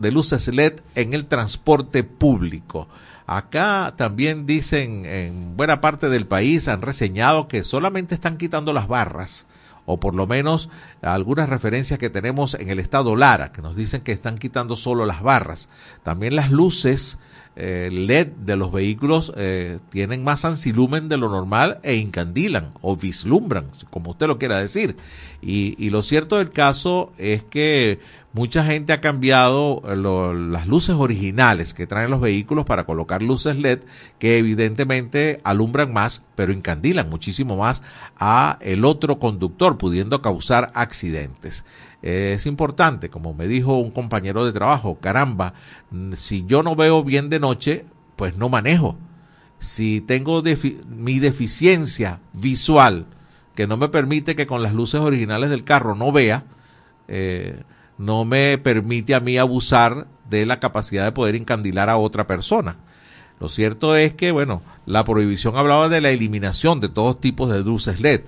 de luces LED en el transporte público. Acá también dicen en buena parte del país han reseñado que solamente están quitando las barras o por lo menos algunas referencias que tenemos en el estado Lara, que nos dicen que están quitando solo las barras. También las luces eh, LED de los vehículos eh, tienen más ancilumen de lo normal e incandilan o vislumbran, como usted lo quiera decir. Y, y lo cierto del caso es que mucha gente ha cambiado eh, las luces originales que traen los vehículos para colocar luces LED que evidentemente alumbran más, pero incandilan muchísimo más a el otro conductor, pudiendo causar accidentes. Es importante, como me dijo un compañero de trabajo, caramba, si yo no veo bien de noche, pues no manejo. Si tengo mi deficiencia visual que no me permite que con las luces originales del carro no vea, eh, no me permite a mí abusar de la capacidad de poder encandilar a otra persona. Lo cierto es que, bueno, la prohibición hablaba de la eliminación de todos tipos de luces LED,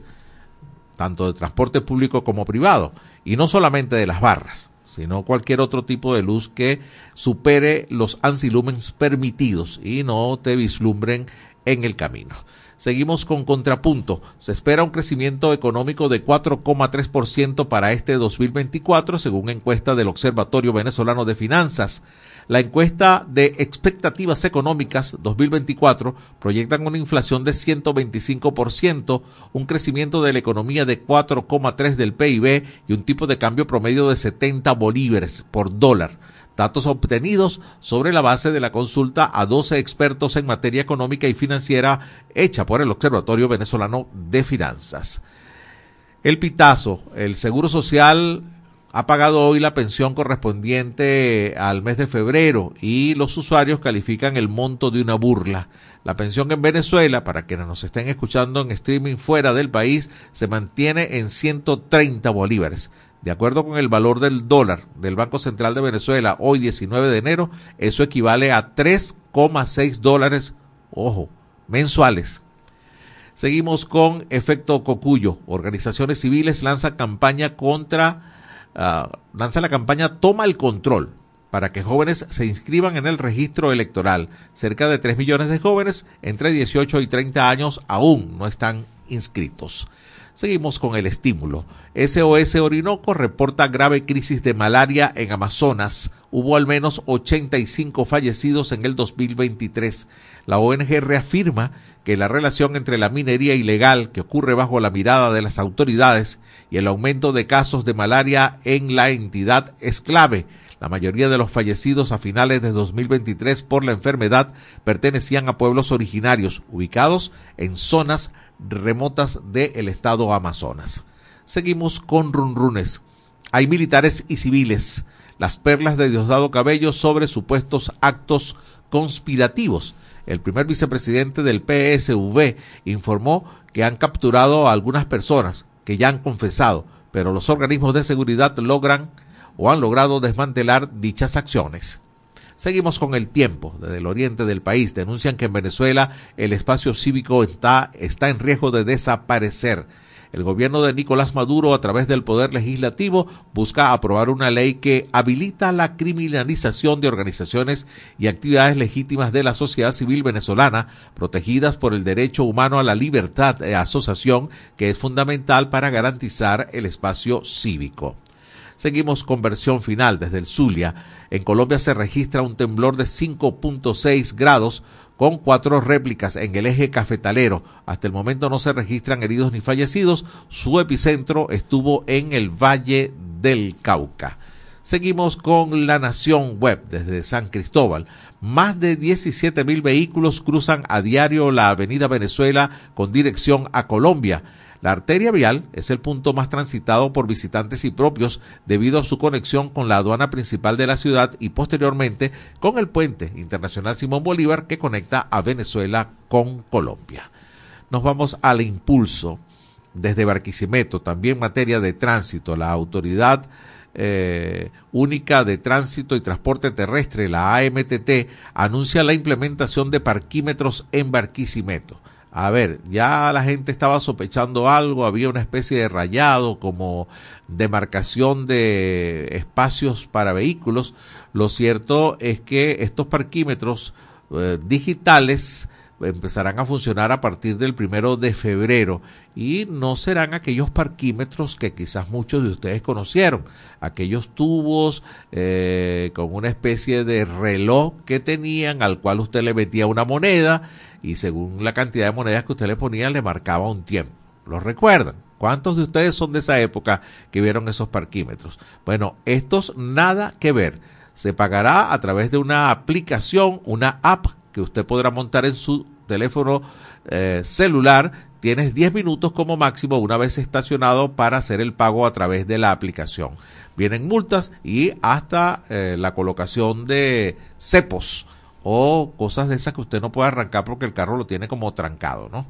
tanto de transporte público como privado, y no solamente de las barras, sino cualquier otro tipo de luz que supere los ancilumens permitidos y no te vislumbren en el camino. Seguimos con contrapunto. Se espera un crecimiento económico de 4,3% para este 2024, según encuesta del Observatorio Venezolano de Finanzas. La encuesta de expectativas económicas 2024 proyectan una inflación de 125%, un crecimiento de la economía de 4,3 del PIB y un tipo de cambio promedio de 70 bolívares por dólar datos obtenidos sobre la base de la consulta a 12 expertos en materia económica y financiera hecha por el Observatorio Venezolano de Finanzas. El Pitazo, el Seguro Social ha pagado hoy la pensión correspondiente al mes de febrero y los usuarios califican el monto de una burla. La pensión en Venezuela, para quienes nos estén escuchando en streaming fuera del país, se mantiene en 130 bolívares. De acuerdo con el valor del dólar del Banco Central de Venezuela, hoy 19 de enero, eso equivale a 3,6 dólares, ojo, mensuales. Seguimos con efecto Cocuyo. Organizaciones civiles lanza campaña contra, uh, lanza la campaña Toma el Control para que jóvenes se inscriban en el registro electoral. Cerca de 3 millones de jóvenes entre 18 y 30 años aún no están inscritos. Seguimos con el estímulo. SOS Orinoco reporta grave crisis de malaria en Amazonas. Hubo al menos 85 fallecidos en el 2023. La ONG reafirma que la relación entre la minería ilegal que ocurre bajo la mirada de las autoridades y el aumento de casos de malaria en la entidad es clave. La mayoría de los fallecidos a finales de 2023 por la enfermedad pertenecían a pueblos originarios ubicados en zonas remotas del estado Amazonas. Seguimos con runrunes. Hay militares y civiles. Las perlas de Diosdado Cabello sobre supuestos actos conspirativos. El primer vicepresidente del PSV informó que han capturado a algunas personas que ya han confesado, pero los organismos de seguridad logran o han logrado desmantelar dichas acciones. Seguimos con el tiempo. Desde el oriente del país denuncian que en Venezuela el espacio cívico está, está en riesgo de desaparecer. El gobierno de Nicolás Maduro, a través del Poder Legislativo, busca aprobar una ley que habilita la criminalización de organizaciones y actividades legítimas de la sociedad civil venezolana, protegidas por el derecho humano a la libertad de asociación, que es fundamental para garantizar el espacio cívico. Seguimos con versión final desde el Zulia. En Colombia se registra un temblor de 5.6 grados con cuatro réplicas en el eje cafetalero. Hasta el momento no se registran heridos ni fallecidos. Su epicentro estuvo en el Valle del Cauca. Seguimos con la Nación Web desde San Cristóbal. Más de 17 mil vehículos cruzan a diario la Avenida Venezuela con dirección a Colombia. La arteria vial es el punto más transitado por visitantes y propios debido a su conexión con la aduana principal de la ciudad y posteriormente con el puente internacional Simón Bolívar que conecta a Venezuela con Colombia. Nos vamos al impulso desde Barquisimeto, también materia de tránsito. La autoridad eh, única de tránsito y transporte terrestre, la AMTT, anuncia la implementación de parquímetros en Barquisimeto a ver, ya la gente estaba sospechando algo, había una especie de rayado como demarcación de espacios para vehículos. Lo cierto es que estos parquímetros eh, digitales empezarán a funcionar a partir del primero de febrero y no serán aquellos parquímetros que quizás muchos de ustedes conocieron, aquellos tubos eh, con una especie de reloj que tenían al cual usted le metía una moneda y según la cantidad de monedas que usted le ponía le marcaba un tiempo. ¿Lo recuerdan? ¿Cuántos de ustedes son de esa época que vieron esos parquímetros? Bueno, estos nada que ver. Se pagará a través de una aplicación, una app que usted podrá montar en su teléfono eh, celular, tienes 10 minutos como máximo una vez estacionado para hacer el pago a través de la aplicación. Vienen multas y hasta eh, la colocación de cepos o cosas de esas que usted no puede arrancar porque el carro lo tiene como trancado, ¿no?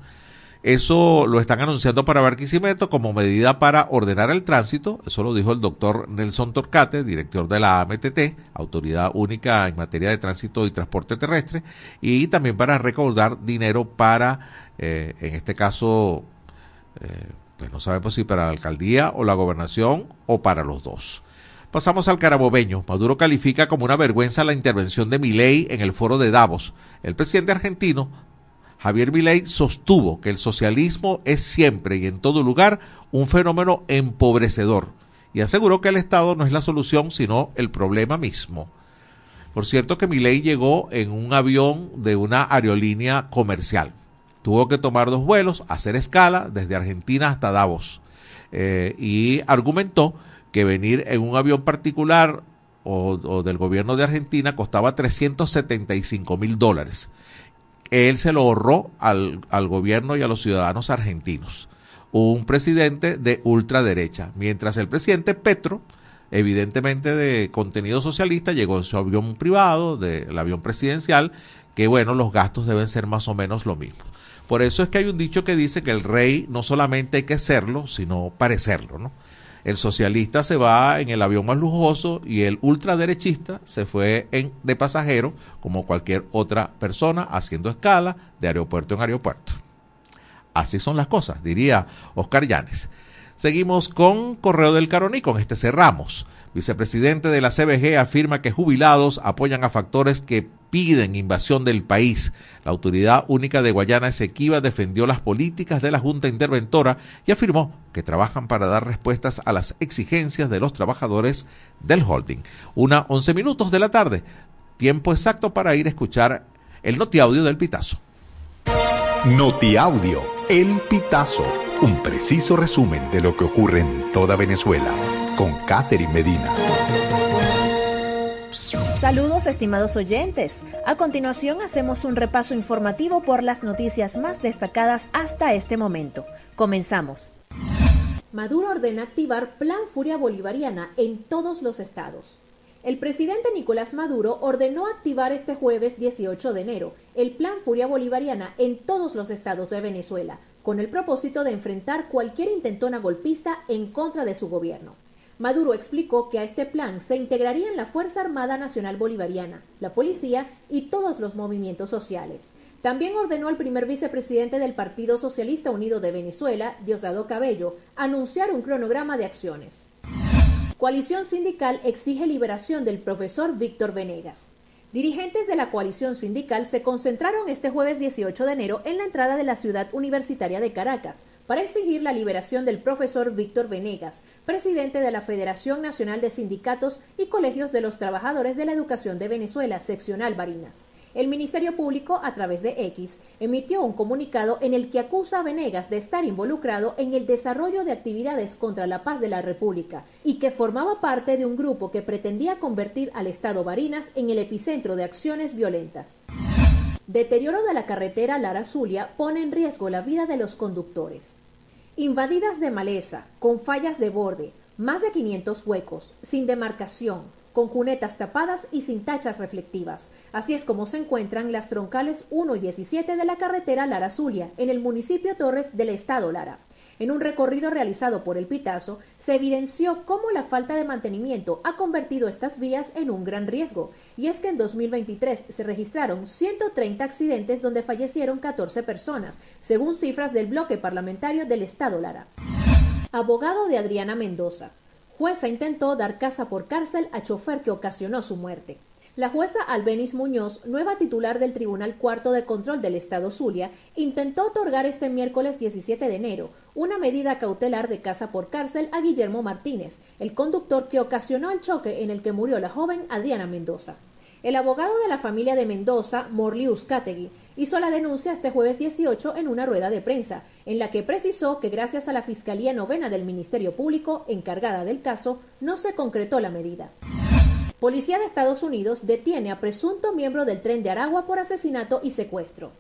Eso lo están anunciando para Barquisimeto como medida para ordenar el tránsito. Eso lo dijo el doctor Nelson Torcate, director de la AMTT, Autoridad Única en Materia de Tránsito y Transporte Terrestre, y también para recaudar dinero para, eh, en este caso, eh, pues no sabemos si para la alcaldía o la gobernación o para los dos. Pasamos al carabobeño. Maduro califica como una vergüenza la intervención de Milei en el foro de Davos. El presidente argentino Javier Milei sostuvo que el socialismo es siempre y en todo lugar un fenómeno empobrecedor y aseguró que el Estado no es la solución sino el problema mismo. Por cierto que Milei llegó en un avión de una aerolínea comercial. Tuvo que tomar dos vuelos, hacer escala desde Argentina hasta Davos eh, y argumentó que venir en un avión particular o, del gobierno de Argentina costaba 375 mil dólares él se lo ahorró al, al gobierno y a los ciudadanos argentinos. Un presidente de ultraderecha, mientras el presidente Petro, evidentemente de contenido socialista, llegó en su avión privado, del avión presidencial, que bueno, los gastos deben ser más o menos lo mismo. Por eso es que hay un dicho que dice que el rey no solamente hay que serlo, sino parecerlo, ¿no? El socialista se va en el avión más lujoso y el ultraderechista se fue en, de pasajero como cualquier otra persona haciendo escala de aeropuerto en aeropuerto. Así son las cosas, diría Oscar Llanes. Seguimos con Correo del Caroní, con este cerramos. Vicepresidente de la CBG afirma que jubilados apoyan a factores que piden invasión del país. La Autoridad Única de Guayana Esequiba defendió las políticas de la Junta Interventora y afirmó que trabajan para dar respuestas a las exigencias de los trabajadores del holding. Una once minutos de la tarde, tiempo exacto para ir a escuchar el notiaudio del Pitazo. Notiaudio, el Pitazo, un preciso resumen de lo que ocurre en toda Venezuela con Catherine Medina. Saludos estimados oyentes. A continuación hacemos un repaso informativo por las noticias más destacadas hasta este momento. Comenzamos. Maduro ordena activar Plan Furia Bolivariana en todos los estados. El presidente Nicolás Maduro ordenó activar este jueves 18 de enero el Plan Furia Bolivariana en todos los estados de Venezuela, con el propósito de enfrentar cualquier intentona golpista en contra de su gobierno. Maduro explicó que a este plan se integrarían la Fuerza Armada Nacional Bolivariana, la policía y todos los movimientos sociales. También ordenó al primer vicepresidente del Partido Socialista Unido de Venezuela, Diosdado Cabello, anunciar un cronograma de acciones. Coalición sindical exige liberación del profesor Víctor Venegas. Dirigentes de la coalición sindical se concentraron este jueves 18 de enero en la entrada de la ciudad universitaria de Caracas para exigir la liberación del profesor Víctor Venegas, presidente de la Federación Nacional de Sindicatos y Colegios de los Trabajadores de la Educación de Venezuela, seccional Barinas. El Ministerio Público, a través de X, emitió un comunicado en el que acusa a Venegas de estar involucrado en el desarrollo de actividades contra la paz de la República y que formaba parte de un grupo que pretendía convertir al Estado Barinas en el epicentro de acciones violentas. Deterioro de la carretera Lara Zulia pone en riesgo la vida de los conductores. Invadidas de maleza, con fallas de borde, más de 500 huecos, sin demarcación, con cunetas tapadas y sin tachas reflectivas. Así es como se encuentran las troncales 1 y 17 de la carretera Lara Zulia, en el municipio Torres del estado Lara. En un recorrido realizado por el Pitazo, se evidenció cómo la falta de mantenimiento ha convertido estas vías en un gran riesgo, y es que en 2023 se registraron 130 accidentes donde fallecieron 14 personas, según cifras del bloque parlamentario del Estado Lara. Abogado de Adriana Mendoza. Jueza intentó dar casa por cárcel a chofer que ocasionó su muerte. La jueza Albenis Muñoz, nueva titular del Tribunal Cuarto de Control del Estado Zulia, intentó otorgar este miércoles 17 de enero una medida cautelar de casa por cárcel a Guillermo Martínez, el conductor que ocasionó el choque en el que murió la joven Adriana Mendoza. El abogado de la familia de Mendoza, Morlius Categui, hizo la denuncia este jueves 18 en una rueda de prensa, en la que precisó que gracias a la Fiscalía Novena del Ministerio Público, encargada del caso, no se concretó la medida. Policía de Estados Unidos detiene a presunto miembro del tren de Aragua por asesinato y secuestro.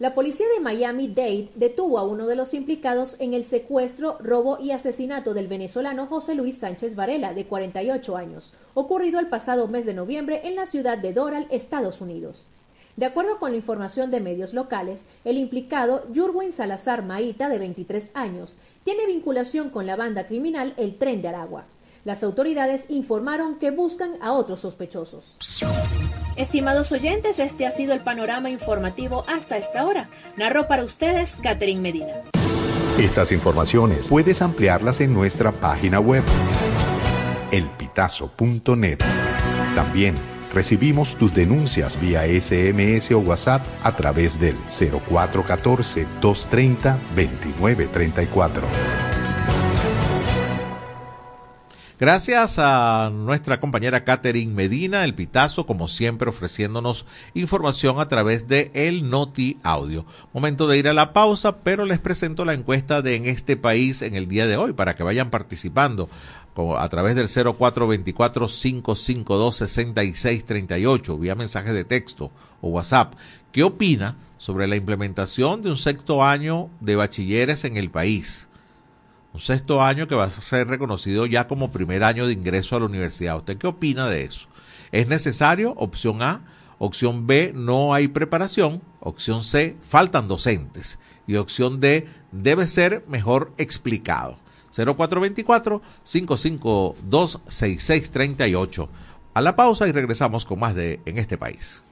La policía de Miami-Dade detuvo a uno de los implicados en el secuestro, robo y asesinato del venezolano José Luis Sánchez Varela, de 48 años, ocurrido el pasado mes de noviembre en la ciudad de Doral, Estados Unidos. De acuerdo con la información de medios locales, el implicado, Jurwin Salazar Maíta, de 23 años, tiene vinculación con la banda criminal El Tren de Aragua. Las autoridades informaron que buscan a otros sospechosos. Estimados oyentes, este ha sido el panorama informativo hasta esta hora. Narró para ustedes Catherine Medina. Estas informaciones puedes ampliarlas en nuestra página web, elpitazo.net. También recibimos tus denuncias vía SMS o WhatsApp a través del 0414-230-2934. Gracias a nuestra compañera Catherine Medina, el Pitazo, como siempre ofreciéndonos información a través de el Noti Audio. Momento de ir a la pausa, pero les presento la encuesta de En este país en el día de hoy para que vayan participando a través del 0424-552-6638 vía mensaje de texto o WhatsApp. ¿Qué opina sobre la implementación de un sexto año de bachilleres en el país? un sexto año que va a ser reconocido ya como primer año de ingreso a la universidad. ¿Usted qué opina de eso? ¿Es necesario? Opción A. Opción B, no hay preparación. Opción C, faltan docentes. Y opción D, debe ser mejor explicado. 0424-552-6638. A la pausa y regresamos con más de En este país.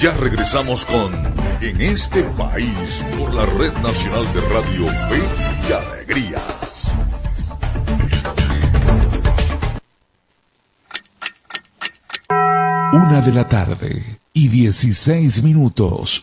Ya regresamos con En este país por la Red Nacional de Radio Fe y Alegría. Una de la tarde y 16 minutos.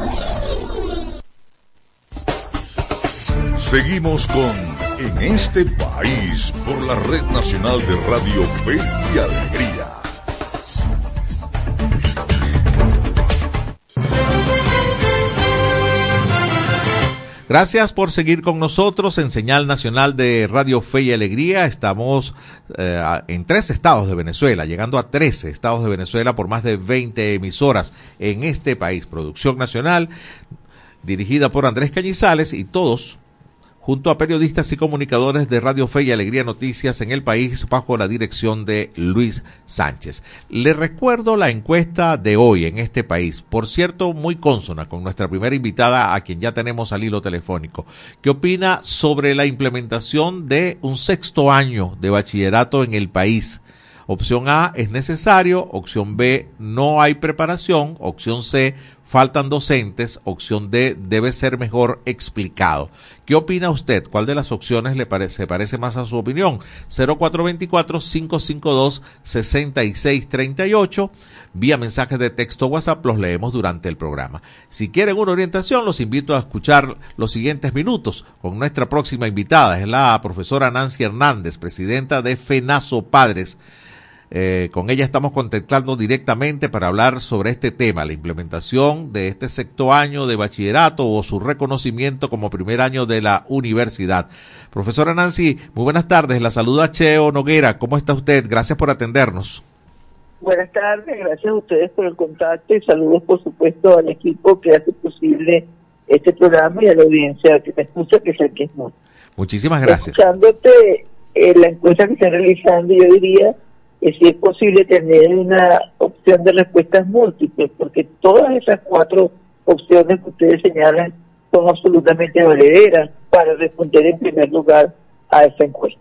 Seguimos con En este país por la Red Nacional de Radio Fe y Alegría. Gracias por seguir con nosotros en Señal Nacional de Radio Fe y Alegría. Estamos eh, en tres estados de Venezuela, llegando a 13 estados de Venezuela por más de 20 emisoras en este país. Producción nacional dirigida por Andrés Cañizales y todos junto a periodistas y comunicadores de Radio Fe y Alegría Noticias en el país bajo la dirección de Luis Sánchez. Le recuerdo la encuesta de hoy en este país, por cierto, muy consona con nuestra primera invitada a quien ya tenemos al hilo telefónico. ¿Qué opina sobre la implementación de un sexto año de bachillerato en el país? Opción A es necesario, opción B no hay preparación, opción C faltan docentes, opción D debe ser mejor explicado. ¿Qué opina usted? ¿Cuál de las opciones le parece, parece más a su opinión? 0424-552-6638. Vía mensajes de texto WhatsApp los leemos durante el programa. Si quieren una orientación, los invito a escuchar los siguientes minutos con nuestra próxima invitada. Es la profesora Nancy Hernández, presidenta de FENASO Padres eh, con ella estamos contactando directamente para hablar sobre este tema, la implementación de este sexto año de bachillerato o su reconocimiento como primer año de la universidad. Profesora Nancy, muy buenas tardes. La saluda Cheo Noguera. ¿Cómo está usted? Gracias por atendernos. Buenas tardes, gracias a ustedes por el contacto y saludos por supuesto al equipo que hace posible este programa y a la audiencia que me escucha, que sé que es mucho. Muchísimas gracias. Escuchándote eh, la encuesta que está realizando, yo diría que si es posible tener una opción de respuestas múltiples, porque todas esas cuatro opciones que ustedes señalan son absolutamente valederas para responder en primer lugar a esa encuesta.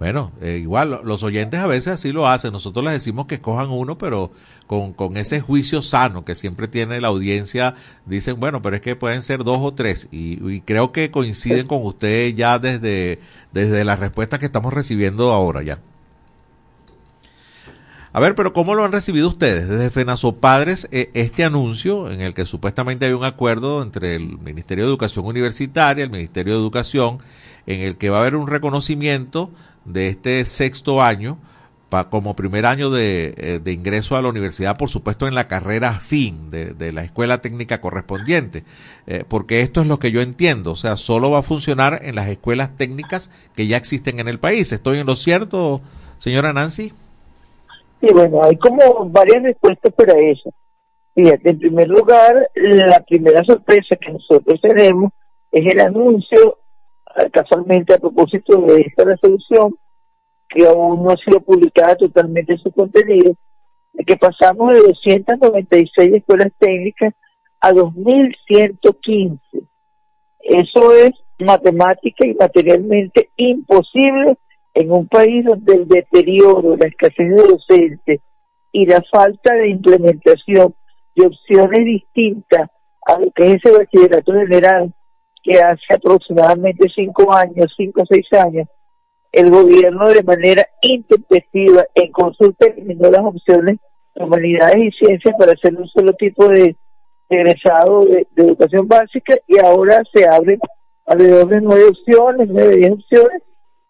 Bueno, eh, igual los oyentes a veces así lo hacen. Nosotros les decimos que escojan uno, pero con, con ese juicio sano que siempre tiene la audiencia, dicen, bueno, pero es que pueden ser dos o tres. Y, y creo que coinciden con usted ya desde, desde las respuestas que estamos recibiendo ahora ya. A ver, pero ¿cómo lo han recibido ustedes desde FENASO Padres eh, este anuncio en el que supuestamente hay un acuerdo entre el Ministerio de Educación Universitaria, el Ministerio de Educación, en el que va a haber un reconocimiento de este sexto año pa, como primer año de, eh, de, ingreso a la universidad, por supuesto en la carrera fin de, de la escuela técnica correspondiente, eh, porque esto es lo que yo entiendo, o sea, solo va a funcionar en las escuelas técnicas que ya existen en el país. ¿Estoy en lo cierto, señora Nancy? Sí, bueno, hay como varias respuestas para eso. Fíjate, en primer lugar, la primera sorpresa que nosotros tenemos es el anuncio, ah, casualmente a propósito de esta resolución, que aún no ha sido publicada totalmente su contenido, de que pasamos de 296 escuelas técnicas a 2.115. Eso es matemática y materialmente imposible en un país donde el deterioro, la escasez de docentes y la falta de implementación de opciones distintas a lo que es ese bachillerato general que hace aproximadamente cinco años, cinco o seis años, el gobierno de manera intempestiva en consulta eliminó las opciones de humanidades y ciencias para hacer un solo tipo de egresado de, de educación básica y ahora se abren alrededor de nueve opciones, nueve, diez opciones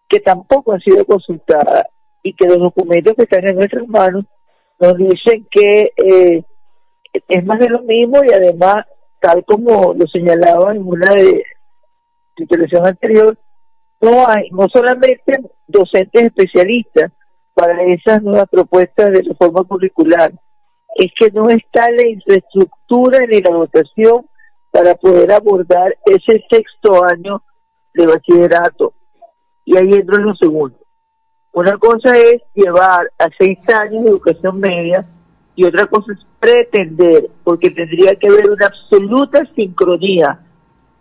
que tampoco han sido consultadas y que los documentos que están en nuestras manos nos dicen que eh, es más de lo mismo y además, tal como lo señalaba en una de intervención anterior, no hay no solamente docentes especialistas para esas nuevas propuestas de reforma curricular, es que no está la infraestructura ni la dotación para poder abordar ese sexto año de bachillerato y ahí entro en lo segundo. Una cosa es llevar a seis años de educación media y otra cosa es pretender, porque tendría que haber una absoluta sincronía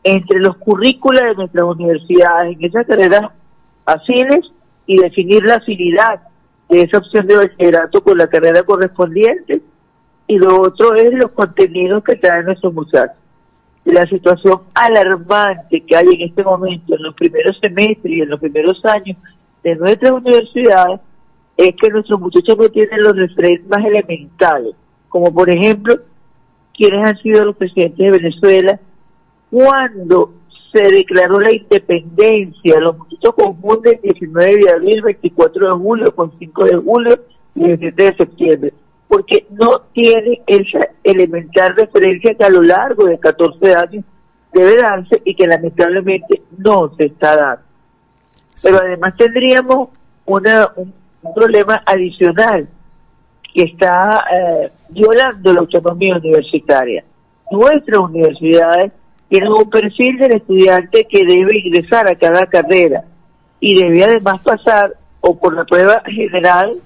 entre los currículos de nuestras universidades en esas carreras afines y definir la afinidad de esa opción de bachillerato con la carrera correspondiente y lo otro es los contenidos que traen nuestros muchachos la situación alarmante que hay en este momento en los primeros semestres y en los primeros años de nuestras universidades es que nuestros muchachos no tienen los referentes más elementales, como por ejemplo quienes han sido los presidentes de Venezuela cuando se declaró la independencia, los muchachos confunden 19 de abril, 24 de julio con 5 de julio y 17 de septiembre porque no tiene esa elemental referencia que a lo largo de 14 años debe darse y que lamentablemente no se está dando. Pero además tendríamos una, un, problema adicional que está eh, violando la autonomía universitaria. Nuestras universidades tienen un perfil del estudiante que debe ingresar a cada carrera y debe además pasar o por la prueba general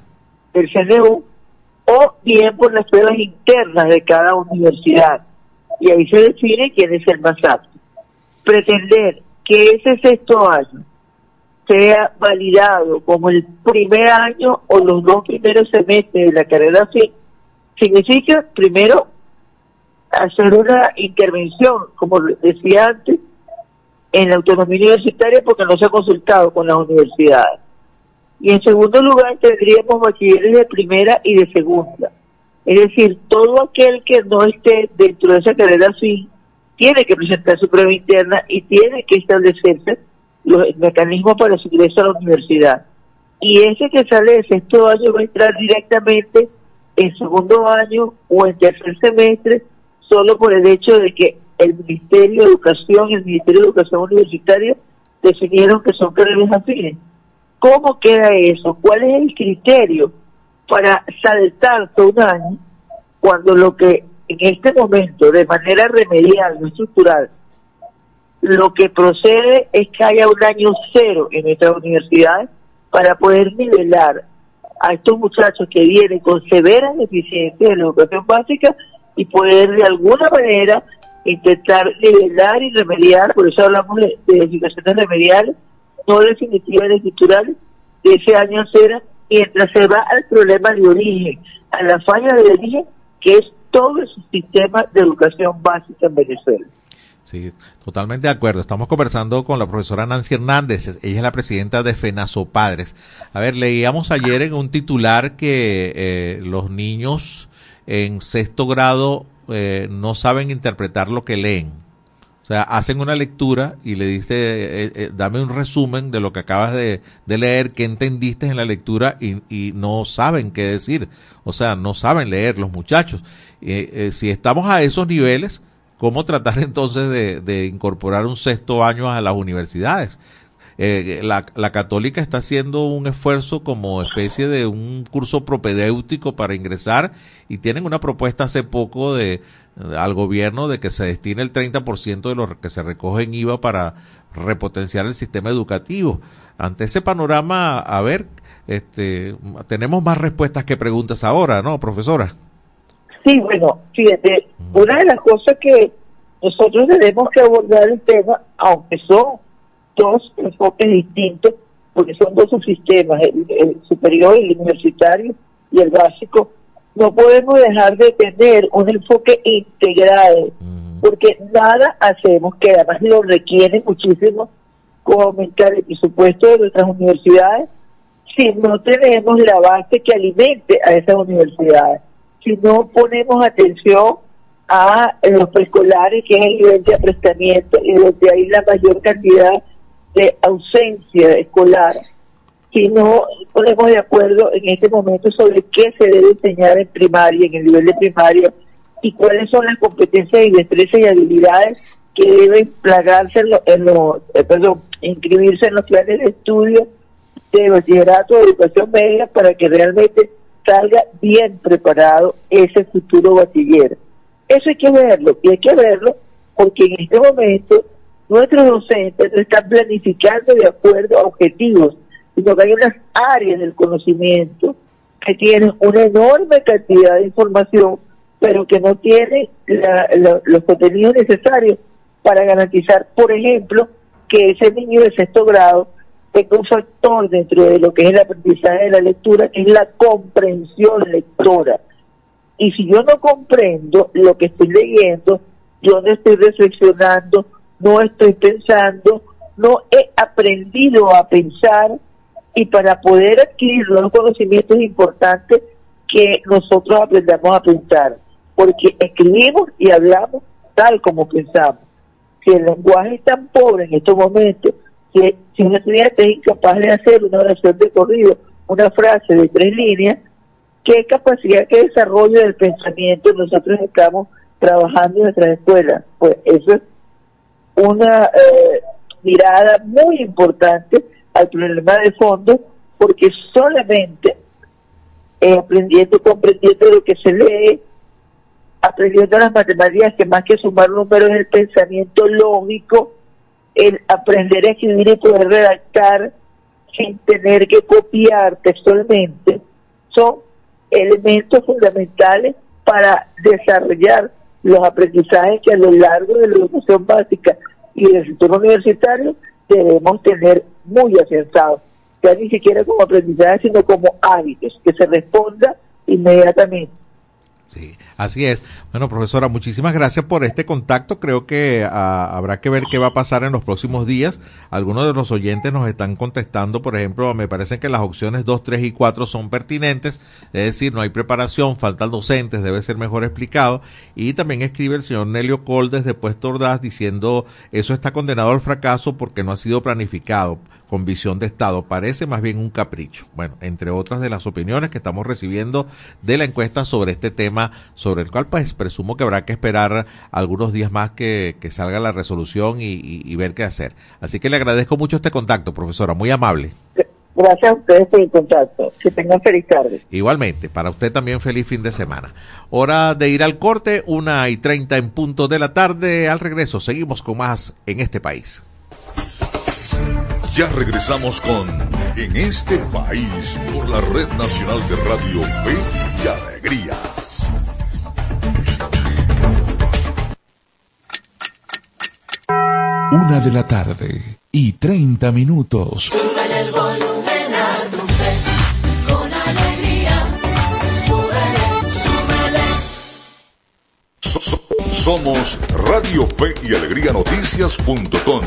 del CNU o bien por las pruebas internas de cada universidad. Y ahí se define quién es el más apto. Pretender que ese sexto año sea validado como el primer año o los dos primeros semestres de la carrera fin, significa primero hacer una intervención, como decía antes, en la autonomía universitaria porque no se ha consultado con las universidades. Y en segundo lugar tendríamos bachilleres de primera y de segunda. Es decir, todo aquel que no esté dentro de esa carrera fin tiene que presentar su prueba interna y tiene que establecerse los mecanismos para su ingreso a la universidad. Y ese que sale de sexto año va a entrar directamente en segundo año o en tercer semestre solo por el hecho de que el Ministerio de Educación y el Ministerio de Educación Universitaria definieron que son carreras afines. ¿Cómo queda eso? ¿Cuál es el criterio para saltar un año cuando lo que en este momento, de manera remedial, no estructural, lo que procede es que haya un año cero en nuestras universidades para poder nivelar a estos muchachos que vienen con severas deficiencias en la educación básica y poder de alguna manera intentar nivelar y remediar, por eso hablamos de, edificaciones remediales, no definitivas ni estructurales, de ese año cero, mientras se va al problema de origen, a la falla de origen, que es todo el sistema de educación básica en Venezuela. Sí, totalmente de acuerdo. Estamos conversando con la profesora Nancy Hernández. Ella es la presidenta de FENASO Padres. A ver, leíamos ayer en un titular que eh, los niños en sexto grado eh, no saben interpretar lo que leen. O sea, hacen una lectura y le dice, eh, eh, dame un resumen de lo que acabas de, leer, qué entendiste en la lectura y, no saben qué decir. O sea, no saben leer los muchachos. si estamos a esos niveles, ¿cómo tratar entonces de, de incorporar un sexto año a las universidades? Eh, la, la, católica está haciendo un esfuerzo como especie de un curso propedéutico para ingresar y tienen una propuesta hace poco de, al gobierno de que se destine el 30% de lo que se recoge en IVA para repotenciar el sistema educativo. Ante ese panorama, a ver, este, tenemos más respuestas que preguntas ahora, ¿no, profesora? Sí, bueno, fíjate, una de las cosas que nosotros tenemos que abordar el tema, aunque son dos enfoques distintos, porque son dos subsistemas, el, superior, el universitario y el básico, no podemos dejar de tener un enfoque integral, porque nada hacemos, que además lo requiere muchísimo, como aumentar el presupuesto de nuestras universidades, si no tenemos la base que alimente a esas universidades, si no ponemos atención a los preescolares, que es el nivel de aprestamiento y donde hay la mayor cantidad de ausencia escolar si no ponemos de acuerdo en este momento sobre qué se debe enseñar en primaria, en el nivel de primaria, y cuáles son las competencias y destrezas y habilidades que deben plagarse en los, eh, perdón, inscribirse en los planes de estudio de bachillerato de educación media para que realmente salga bien preparado ese futuro bachiller. Eso hay que verlo, y hay que verlo porque en este momento nuestros docentes no están planificando de acuerdo a objetivos, sino que hay unas áreas del conocimiento que tienen una enorme cantidad de información, pero que no tienen los contenidos necesarios para garantizar, por ejemplo, que ese niño de sexto grado tenga un factor dentro de lo que es el aprendizaje de la lectura, que es la comprensión lectora. Y si yo no comprendo lo que estoy leyendo, yo no estoy reflexionando, no estoy pensando, no he aprendido a pensar y para poder adquirir los conocimientos importantes que nosotros aprendamos a pensar, porque escribimos y hablamos tal como pensamos. Si el lenguaje es tan pobre en estos momentos, que si un estudiante es incapaz de hacer una oración de corrido, una frase de tres líneas, ¿qué capacidad, qué desarrollo del pensamiento nosotros estamos trabajando en nuestras escuelas? Pues eso es una eh, mirada muy importante al problema de fondo, porque solamente eh, aprendiendo, comprendiendo lo que se lee, aprendiendo las matemáticas que más que sumar números es el pensamiento lógico, el aprender a escribir y poder redactar sin tener que copiar textualmente, son elementos fundamentales para desarrollar los aprendizajes que a lo largo de la educación básica y del sistema universitario debemos tener muy acertados, ya ni siquiera como aprendizaje, sino como hábitos, que se responda inmediatamente. Sí, así es. Bueno, profesora, muchísimas gracias por este contacto. Creo que ah, habrá que ver qué va a pasar en los próximos días. Algunos de los oyentes nos están contestando, por ejemplo, me parece que las opciones 2, 3 y 4 son pertinentes, es decir, no hay preparación, faltan docentes, debe ser mejor explicado. Y también escribe el señor Nelio Col desde Puesto Ordaz diciendo, eso está condenado al fracaso porque no ha sido planificado con visión de Estado. Parece más bien un capricho. Bueno, entre otras de las opiniones que estamos recibiendo de la encuesta sobre este tema, sobre el cual pues presumo que habrá que esperar algunos días más que, salga la resolución y, ver qué hacer. Así que le agradezco mucho este contacto, profesora, muy amable. Gracias a ustedes por el contacto. Que tengan feliz tarde. Igualmente, para usted también feliz fin de semana. Hora de ir al corte, una y treinta en punto de la tarde. Al regreso, seguimos con más en este país. Ya regresamos con En este país por la Red Nacional de Radio Fe y Alegría. Una de la tarde y treinta minutos. el volumen a tu fe, con alegría. súbele. somos Radio Fe y Alegría Noticias.com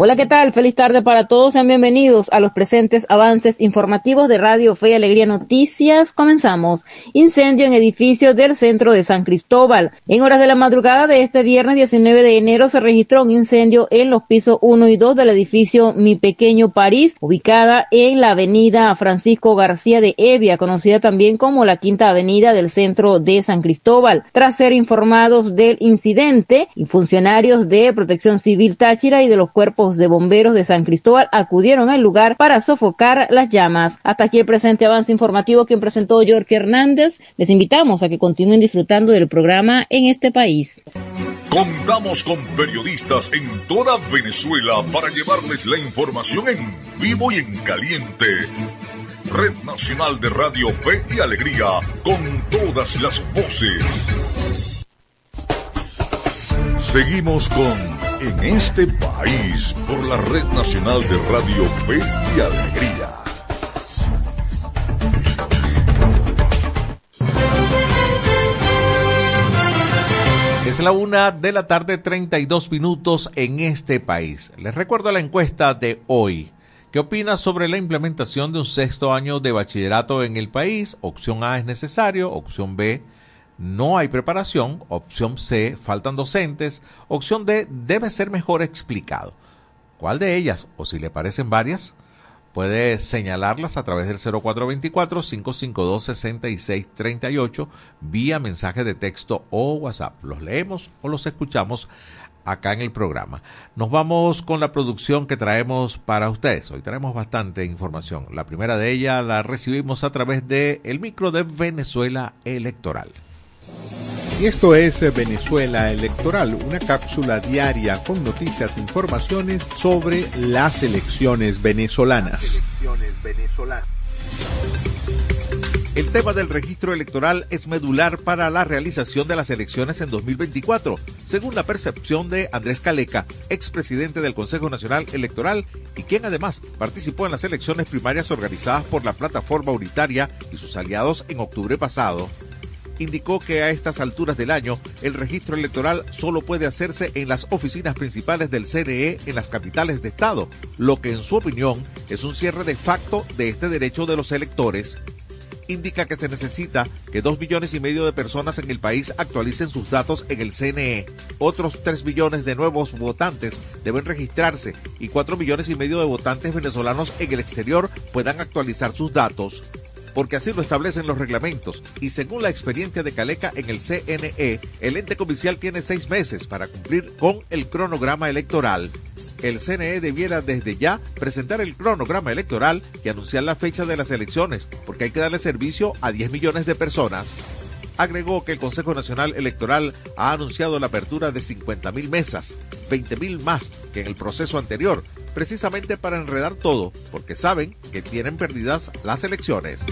Hola, ¿qué tal? Feliz tarde para todos. Sean bienvenidos a los presentes avances informativos de Radio Fe y Alegría Noticias. Comenzamos. Incendio en edificio del centro de San Cristóbal. En horas de la madrugada de este viernes 19 de enero se registró un incendio en los pisos 1 y 2 del edificio Mi Pequeño París, ubicada en la avenida Francisco García de Evia, conocida también como la Quinta Avenida del centro de San Cristóbal. Tras ser informados del incidente, funcionarios de Protección Civil Táchira y de los cuerpos de bomberos de San Cristóbal acudieron al lugar para sofocar las llamas. Hasta aquí el presente avance informativo que presentó Jorge Hernández. Les invitamos a que continúen disfrutando del programa en este país. Contamos con periodistas en toda Venezuela para llevarles la información en vivo y en caliente. Red Nacional de Radio Fe y Alegría, con todas las voces. Seguimos con en este país por la Red Nacional de Radio Fe y Alegría. Es la una de la tarde, 32 minutos en este país. Les recuerdo la encuesta de hoy. ¿Qué opina sobre la implementación de un sexto año de bachillerato en el país? Opción A es necesario, opción B no hay preparación. Opción C, faltan docentes. Opción D, debe ser mejor explicado. ¿Cuál de ellas, o si le parecen varias, puede señalarlas a través del 0424-552-6638 vía mensaje de texto o WhatsApp? Los leemos o los escuchamos acá en el programa. Nos vamos con la producción que traemos para ustedes. Hoy traemos bastante información. La primera de ellas la recibimos a través de el micro de Venezuela Electoral. Y esto es Venezuela Electoral, una cápsula diaria con noticias e informaciones sobre las elecciones venezolanas. El tema del registro electoral es medular para la realización de las elecciones en 2024, según la percepción de Andrés Caleca, expresidente del Consejo Nacional Electoral y quien además participó en las elecciones primarias organizadas por la plataforma unitaria y sus aliados en octubre pasado indicó que a estas alturas del año el registro electoral solo puede hacerse en las oficinas principales del CNE en las capitales de Estado, lo que en su opinión es un cierre de facto de este derecho de los electores. indica que se necesita que dos millones y medio de personas en el país actualicen sus datos en el CNE. Otros tres millones de nuevos votantes deben registrarse y cuatro millones y medio de votantes venezolanos en el exterior puedan actualizar sus datos porque así lo establecen los reglamentos. Y según la experiencia de Caleca en el CNE, el ente comercial tiene seis meses para cumplir con el cronograma electoral. El CNE debiera desde ya presentar el cronograma electoral y anunciar la fecha de las elecciones, porque hay que darle servicio a 10 millones de personas agregó que el Consejo Nacional Electoral ha anunciado la apertura de 50.000 mesas, 20.000 más que en el proceso anterior, precisamente para enredar todo, porque saben que tienen perdidas las elecciones.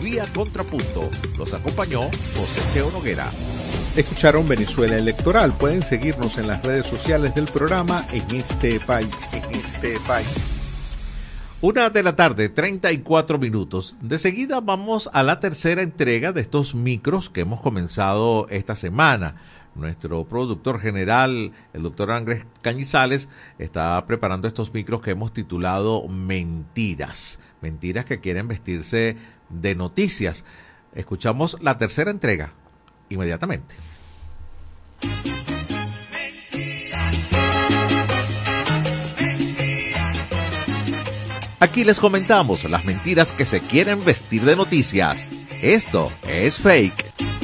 Vía Contrapunto los acompañó José Cheo Noguera. Escucharon Venezuela Electoral. Pueden seguirnos en las redes sociales del programa en este país. En este país. Una de la tarde, 34 minutos. De seguida vamos a la tercera entrega de estos micros que hemos comenzado esta semana nuestro productor general, el doctor Andrés Cañizales, está preparando estos micros que hemos titulado Mentiras. Mentiras que quieren vestirse de noticias. Escuchamos la tercera entrega inmediatamente. Aquí les comentamos las mentiras que se quieren vestir de noticias. Esto es fake.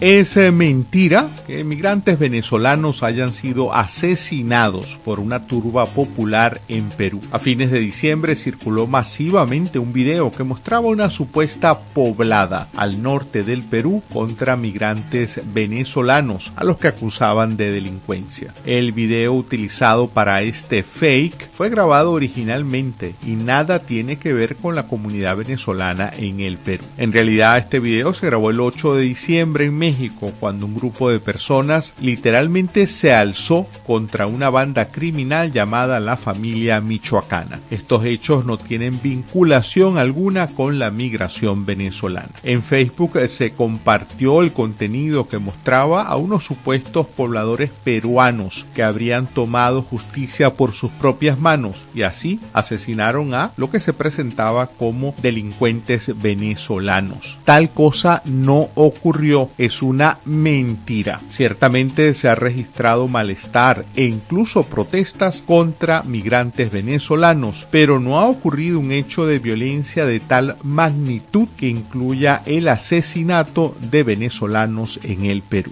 Es eh, mentira que migrantes venezolanos hayan sido asesinados por una turba popular en Perú. A fines de diciembre circuló masivamente un video que mostraba una supuesta poblada al norte del Perú contra migrantes venezolanos a los que acusaban de delincuencia. El video utilizado para este fake fue grabado originalmente y nada tiene que ver con la comunidad venezolana en el Perú. En realidad este video se grabó el 8 de diciembre en México México cuando un grupo de personas literalmente se alzó contra una banda criminal llamada la familia michoacana. Estos hechos no tienen vinculación alguna con la migración venezolana. En Facebook se compartió el contenido que mostraba a unos supuestos pobladores peruanos que habrían tomado justicia por sus propias manos y así asesinaron a lo que se presentaba como delincuentes venezolanos. Tal cosa no ocurrió, una mentira. Ciertamente se ha registrado malestar e incluso protestas contra migrantes venezolanos, pero no ha ocurrido un hecho de violencia de tal magnitud que incluya el asesinato de venezolanos en el Perú.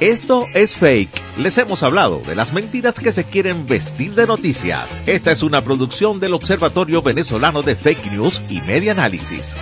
Esto es fake. Les hemos hablado de las mentiras que se quieren vestir de noticias. Esta es una producción del Observatorio Venezolano de Fake News y Media Análisis.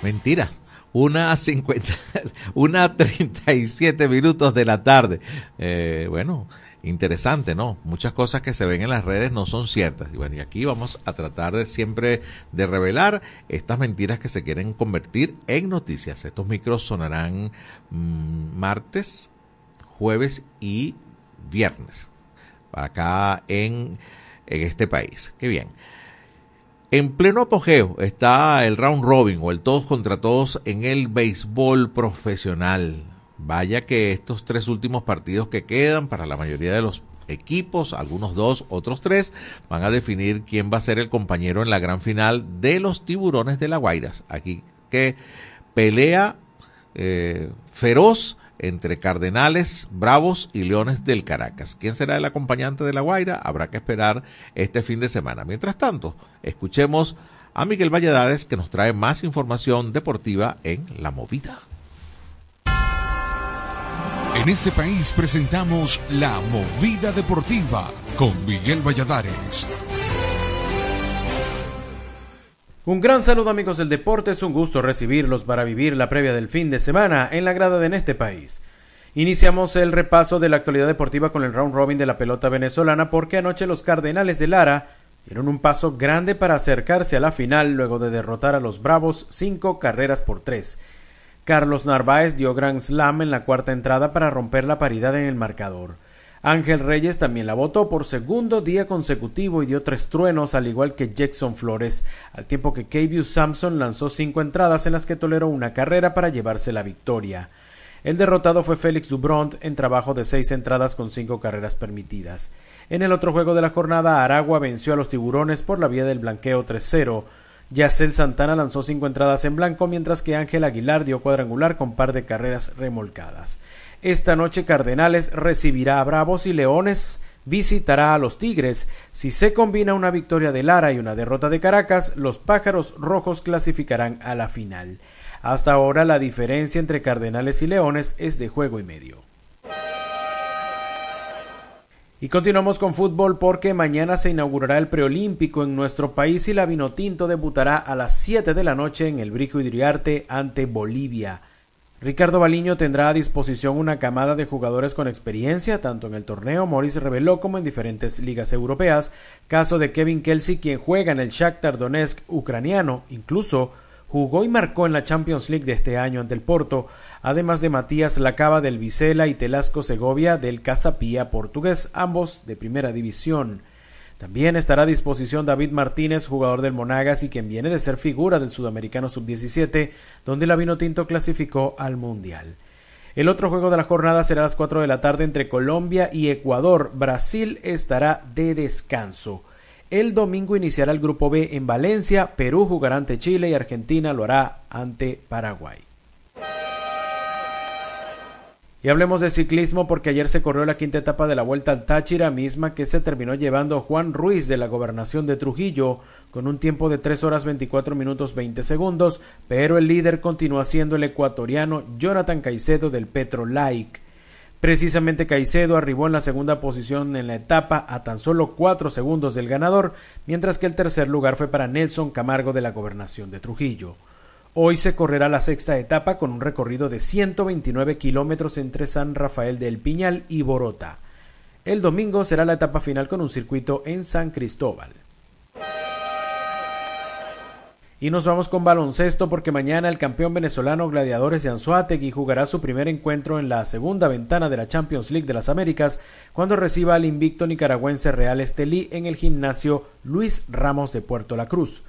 Mentiras. Una 50, una 37 minutos de la tarde. Eh, bueno, interesante, ¿no? Muchas cosas que se ven en las redes no son ciertas. Y bueno, y aquí vamos a tratar de siempre de revelar estas mentiras que se quieren convertir en noticias. Estos micros sonarán mm, martes, jueves y viernes. Acá en, en este país. Qué bien. En pleno apogeo está el round robin o el todos contra todos en el béisbol profesional. Vaya que estos tres últimos partidos que quedan para la mayoría de los equipos, algunos dos, otros tres, van a definir quién va a ser el compañero en la gran final de los tiburones de la Guairas. Aquí que pelea eh, feroz entre Cardenales, Bravos y Leones del Caracas. ¿Quién será el acompañante de la Guaira? Habrá que esperar este fin de semana. Mientras tanto, escuchemos a Miguel Valladares que nos trae más información deportiva en La Movida. En este país presentamos La Movida Deportiva con Miguel Valladares. Un gran saludo amigos del deporte, es un gusto recibirlos para vivir la previa del fin de semana en la grada de este país. Iniciamos el repaso de la actualidad deportiva con el round robin de la pelota venezolana porque anoche los Cardenales de Lara dieron un paso grande para acercarse a la final luego de derrotar a los Bravos cinco carreras por tres. Carlos Narváez dio gran slam en la cuarta entrada para romper la paridad en el marcador. Ángel Reyes también la votó por segundo día consecutivo y dio tres truenos, al igual que Jackson Flores, al tiempo que K. Samson lanzó cinco entradas en las que toleró una carrera para llevarse la victoria. El derrotado fue Félix Dubront en trabajo de seis entradas con cinco carreras permitidas. En el otro juego de la jornada, Aragua venció a los tiburones por la vía del blanqueo 3-0. Yacel Santana lanzó cinco entradas en blanco, mientras que Ángel Aguilar dio cuadrangular con par de carreras remolcadas. Esta noche Cardenales recibirá a Bravos y Leones visitará a los Tigres. Si se combina una victoria de Lara y una derrota de Caracas, los Pájaros Rojos clasificarán a la final. Hasta ahora la diferencia entre Cardenales y Leones es de juego y medio. Y continuamos con fútbol porque mañana se inaugurará el preolímpico en nuestro país y la Vinotinto debutará a las 7 de la noche en el Brico Hidriarte ante Bolivia. Ricardo Baliño tendrá a disposición una camada de jugadores con experiencia, tanto en el torneo Morris reveló como en diferentes ligas europeas, caso de Kevin Kelsey quien juega en el Shakhtar Donetsk ucraniano, incluso jugó y marcó en la Champions League de este año ante el Porto, además de Matías Lacaba del Vicela y Telasco Segovia del Casapía portugués, ambos de primera división. También estará a disposición David Martínez, jugador del Monagas y quien viene de ser figura del Sudamericano Sub-17, donde la Vinotinto clasificó al Mundial. El otro juego de la jornada será a las 4 de la tarde entre Colombia y Ecuador. Brasil estará de descanso. El domingo iniciará el grupo B en Valencia, Perú jugará ante Chile y Argentina lo hará ante Paraguay. Y hablemos de ciclismo porque ayer se corrió la quinta etapa de la Vuelta al Táchira, misma que se terminó llevando Juan Ruiz de la gobernación de Trujillo con un tiempo de 3 horas 24 minutos 20 segundos, pero el líder continúa siendo el ecuatoriano Jonathan Caicedo del Petro Like. Precisamente Caicedo arribó en la segunda posición en la etapa a tan solo cuatro segundos del ganador, mientras que el tercer lugar fue para Nelson Camargo de la gobernación de Trujillo. Hoy se correrá la sexta etapa con un recorrido de 129 kilómetros entre San Rafael del Piñal y Borota. El domingo será la etapa final con un circuito en San Cristóbal. Y nos vamos con baloncesto porque mañana el campeón venezolano Gladiadores de Anzuategui jugará su primer encuentro en la segunda ventana de la Champions League de las Américas cuando reciba al invicto nicaragüense Real Estelí en el gimnasio Luis Ramos de Puerto La Cruz.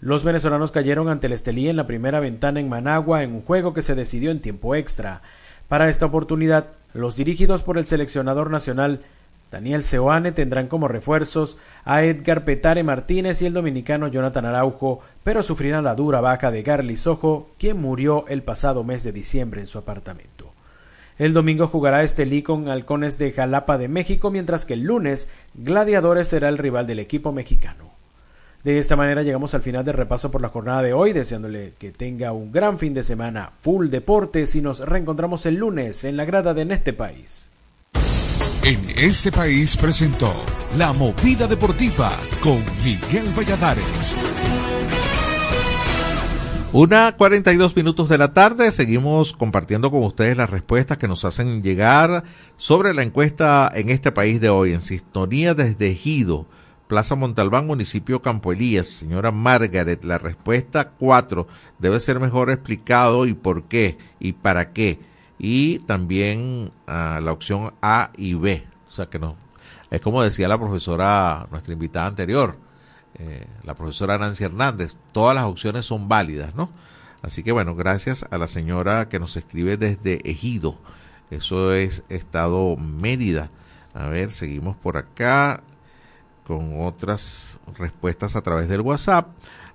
Los venezolanos cayeron ante el Estelí en la primera ventana en Managua en un juego que se decidió en tiempo extra. Para esta oportunidad, los dirigidos por el seleccionador nacional Daniel Seoane tendrán como refuerzos a Edgar Petare Martínez y el dominicano Jonathan Araujo, pero sufrirán la dura baja de Garly Sojo, quien murió el pasado mes de diciembre en su apartamento. El domingo jugará Estelí con Halcones de Jalapa de México, mientras que el lunes Gladiadores será el rival del equipo mexicano. De esta manera llegamos al final del repaso por la jornada de hoy, deseándole que tenga un gran fin de semana full deportes y nos reencontramos el lunes en la grada de En este país. En este país presentó La Movida Deportiva con Miguel Valladares. Una 42 minutos de la tarde, seguimos compartiendo con ustedes las respuestas que nos hacen llegar sobre la encuesta en este país de hoy, en sintonía desde Ejido, Plaza Montalbán, municipio Campo Elías. Señora Margaret, la respuesta 4 debe ser mejor explicado y por qué y para qué y también a la opción A y B. O sea que no. Es como decía la profesora, nuestra invitada anterior, eh, la profesora Nancy Hernández, todas las opciones son válidas, ¿no? Así que bueno, gracias a la señora que nos escribe desde Ejido. Eso es Estado Mérida. A ver, seguimos por acá con otras respuestas a través del WhatsApp.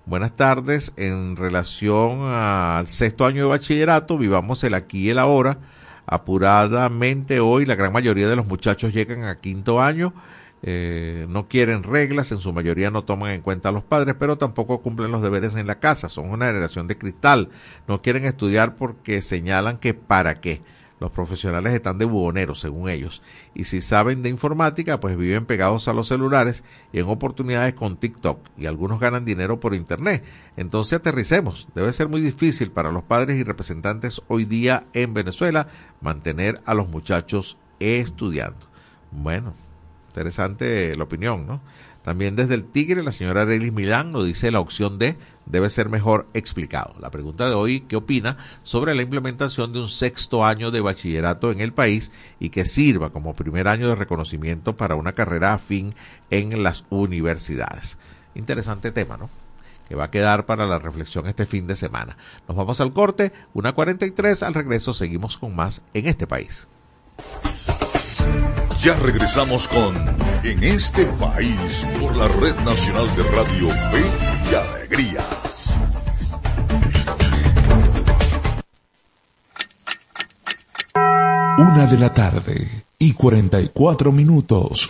Buenas tardes. En relación al sexto año de bachillerato, vivamos el aquí y el ahora. Apuradamente hoy, la gran mayoría de los muchachos llegan a quinto año. Eh, no quieren reglas, en su mayoría no toman en cuenta a los padres, pero tampoco cumplen los deberes en la casa. Son una generación de cristal. No quieren estudiar porque señalan que para qué. Los profesionales están de buhoneros, según ellos. Y si saben de informática, pues viven pegados a los celulares y en oportunidades con TikTok. Y algunos ganan dinero por Internet. Entonces aterricemos. Debe ser muy difícil para los padres y representantes hoy día en Venezuela mantener a los muchachos estudiando. Bueno, interesante la opinión, ¿no? También desde el Tigre, la señora Arelis Milán nos dice la opción D debe ser mejor explicado. La pregunta de hoy, ¿qué opina sobre la implementación de un sexto año de bachillerato en el país y que sirva como primer año de reconocimiento para una carrera afín en las universidades? Interesante tema, ¿no? que va a quedar para la reflexión este fin de semana. Nos vamos al corte, una 43, al regreso seguimos con más en este país. Ya regresamos con En este país por la Red Nacional de Radio Fe y Alegría. Una de la tarde y 44 minutos.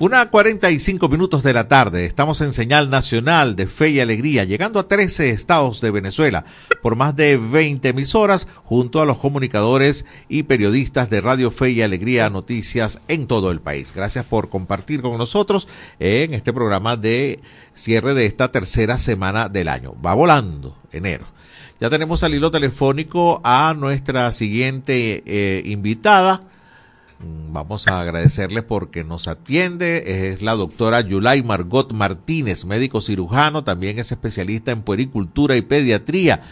Una 45 minutos de la tarde, estamos en señal nacional de fe y alegría, llegando a 13 estados de Venezuela por más de 20 emisoras, junto a los comunicadores y periodistas de Radio Fe y Alegría Noticias en todo el país. Gracias por compartir con nosotros en este programa de cierre de esta tercera semana del año. Va volando enero. Ya tenemos al hilo telefónico a nuestra siguiente eh, invitada. Mm, vamos a agradecerle porque nos atiende. Es la doctora Yulay Margot Martínez, médico cirujano, también es especialista en puericultura y pediatría.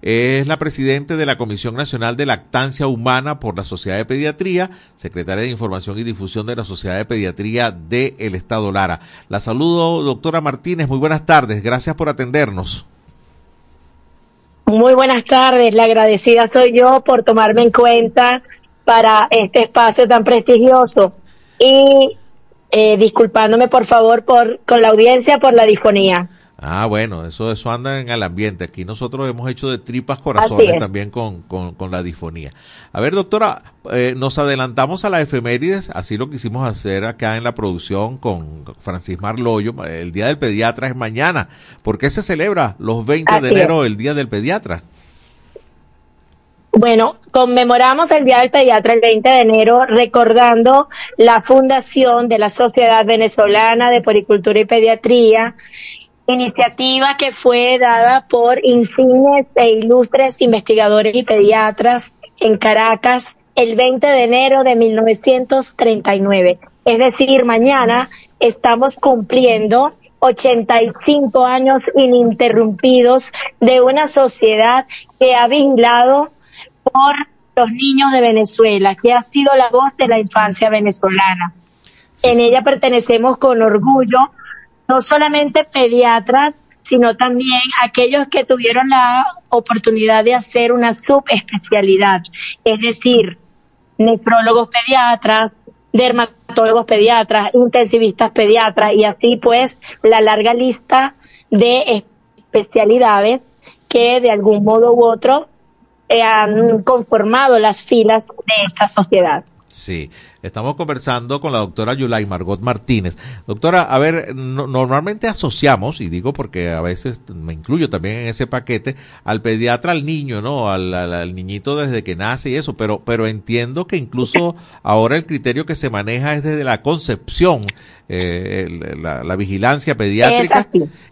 Es la presidente de la Comisión Nacional de Lactancia Humana por la Sociedad de Pediatría, secretaria de Información y Difusión de la Sociedad de Pediatría del Estado Lara. La saludo, doctora Martínez. Muy buenas tardes. Gracias por atendernos. Muy buenas tardes. La agradecida soy yo por tomarme en cuenta para este espacio tan prestigioso y eh, disculpándome por favor por con la audiencia por la difonía. Ah, bueno, eso, eso anda en el ambiente. Aquí nosotros hemos hecho de tripas corazones también con, con, la difonía. A ver, doctora, eh, nos adelantamos a la efemérides, así lo quisimos hacer acá en la producción con Francis Marloyo. El Día del Pediatra es mañana. ¿Por qué se celebra los 20 de enero el Día del Pediatra? Bueno, conmemoramos el Día del Pediatra el 20 de enero recordando la fundación de la Sociedad Venezolana de Poricultura y Pediatría, iniciativa que fue dada por insignes e ilustres investigadores y pediatras en Caracas el 20 de enero de 1939. Es decir, mañana estamos cumpliendo 85 años ininterrumpidos de una sociedad que ha vinculado por los niños de Venezuela, que ha sido la voz de la infancia venezolana. En ella pertenecemos con orgullo, no solamente pediatras, sino también aquellos que tuvieron la oportunidad de hacer una subespecialidad, es decir, nefrólogos pediatras, dermatólogos pediatras, intensivistas pediatras y así pues la larga lista de especialidades que de algún modo u otro han conformado las filas de esta sociedad. Sí, Estamos conversando con la doctora Yulay Margot Martínez. Doctora, a ver, normalmente asociamos, y digo porque a veces me incluyo también en ese paquete, al pediatra al niño, ¿no? Al, niñito desde que nace y eso, pero, pero entiendo que incluso ahora el criterio que se maneja es desde la concepción eh, la, vigilancia pediátrica.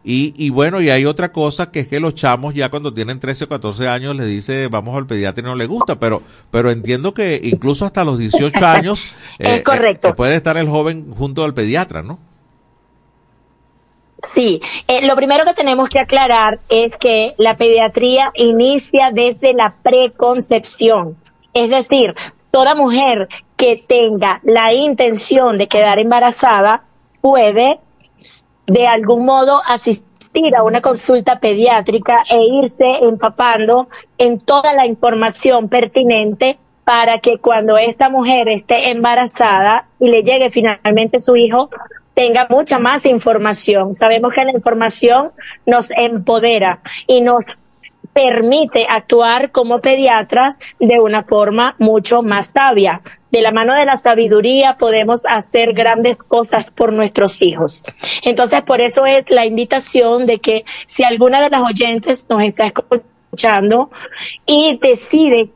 Y, y bueno, y hay otra cosa que es que los chamos ya cuando tienen 13 o 14 años les dice vamos al pediatra y no le gusta, pero, pero entiendo que incluso hasta los 18 años es eh, correcto. Eh, puede estar el joven junto al pediatra, ¿no? Sí, eh, lo primero que tenemos que aclarar es que la pediatría inicia desde la preconcepción. Es decir, toda mujer que tenga la intención de quedar embarazada puede de algún modo asistir a una consulta pediátrica e irse empapando en toda la información pertinente para que cuando esta mujer esté embarazada y le llegue finalmente su hijo, tenga mucha más información. Sabemos que la información nos empodera y nos permite actuar como pediatras de una forma mucho más sabia. De la mano de la sabiduría podemos hacer grandes cosas por nuestros hijos. Entonces, por eso es la invitación de que si alguna de las oyentes nos está escuchando y decide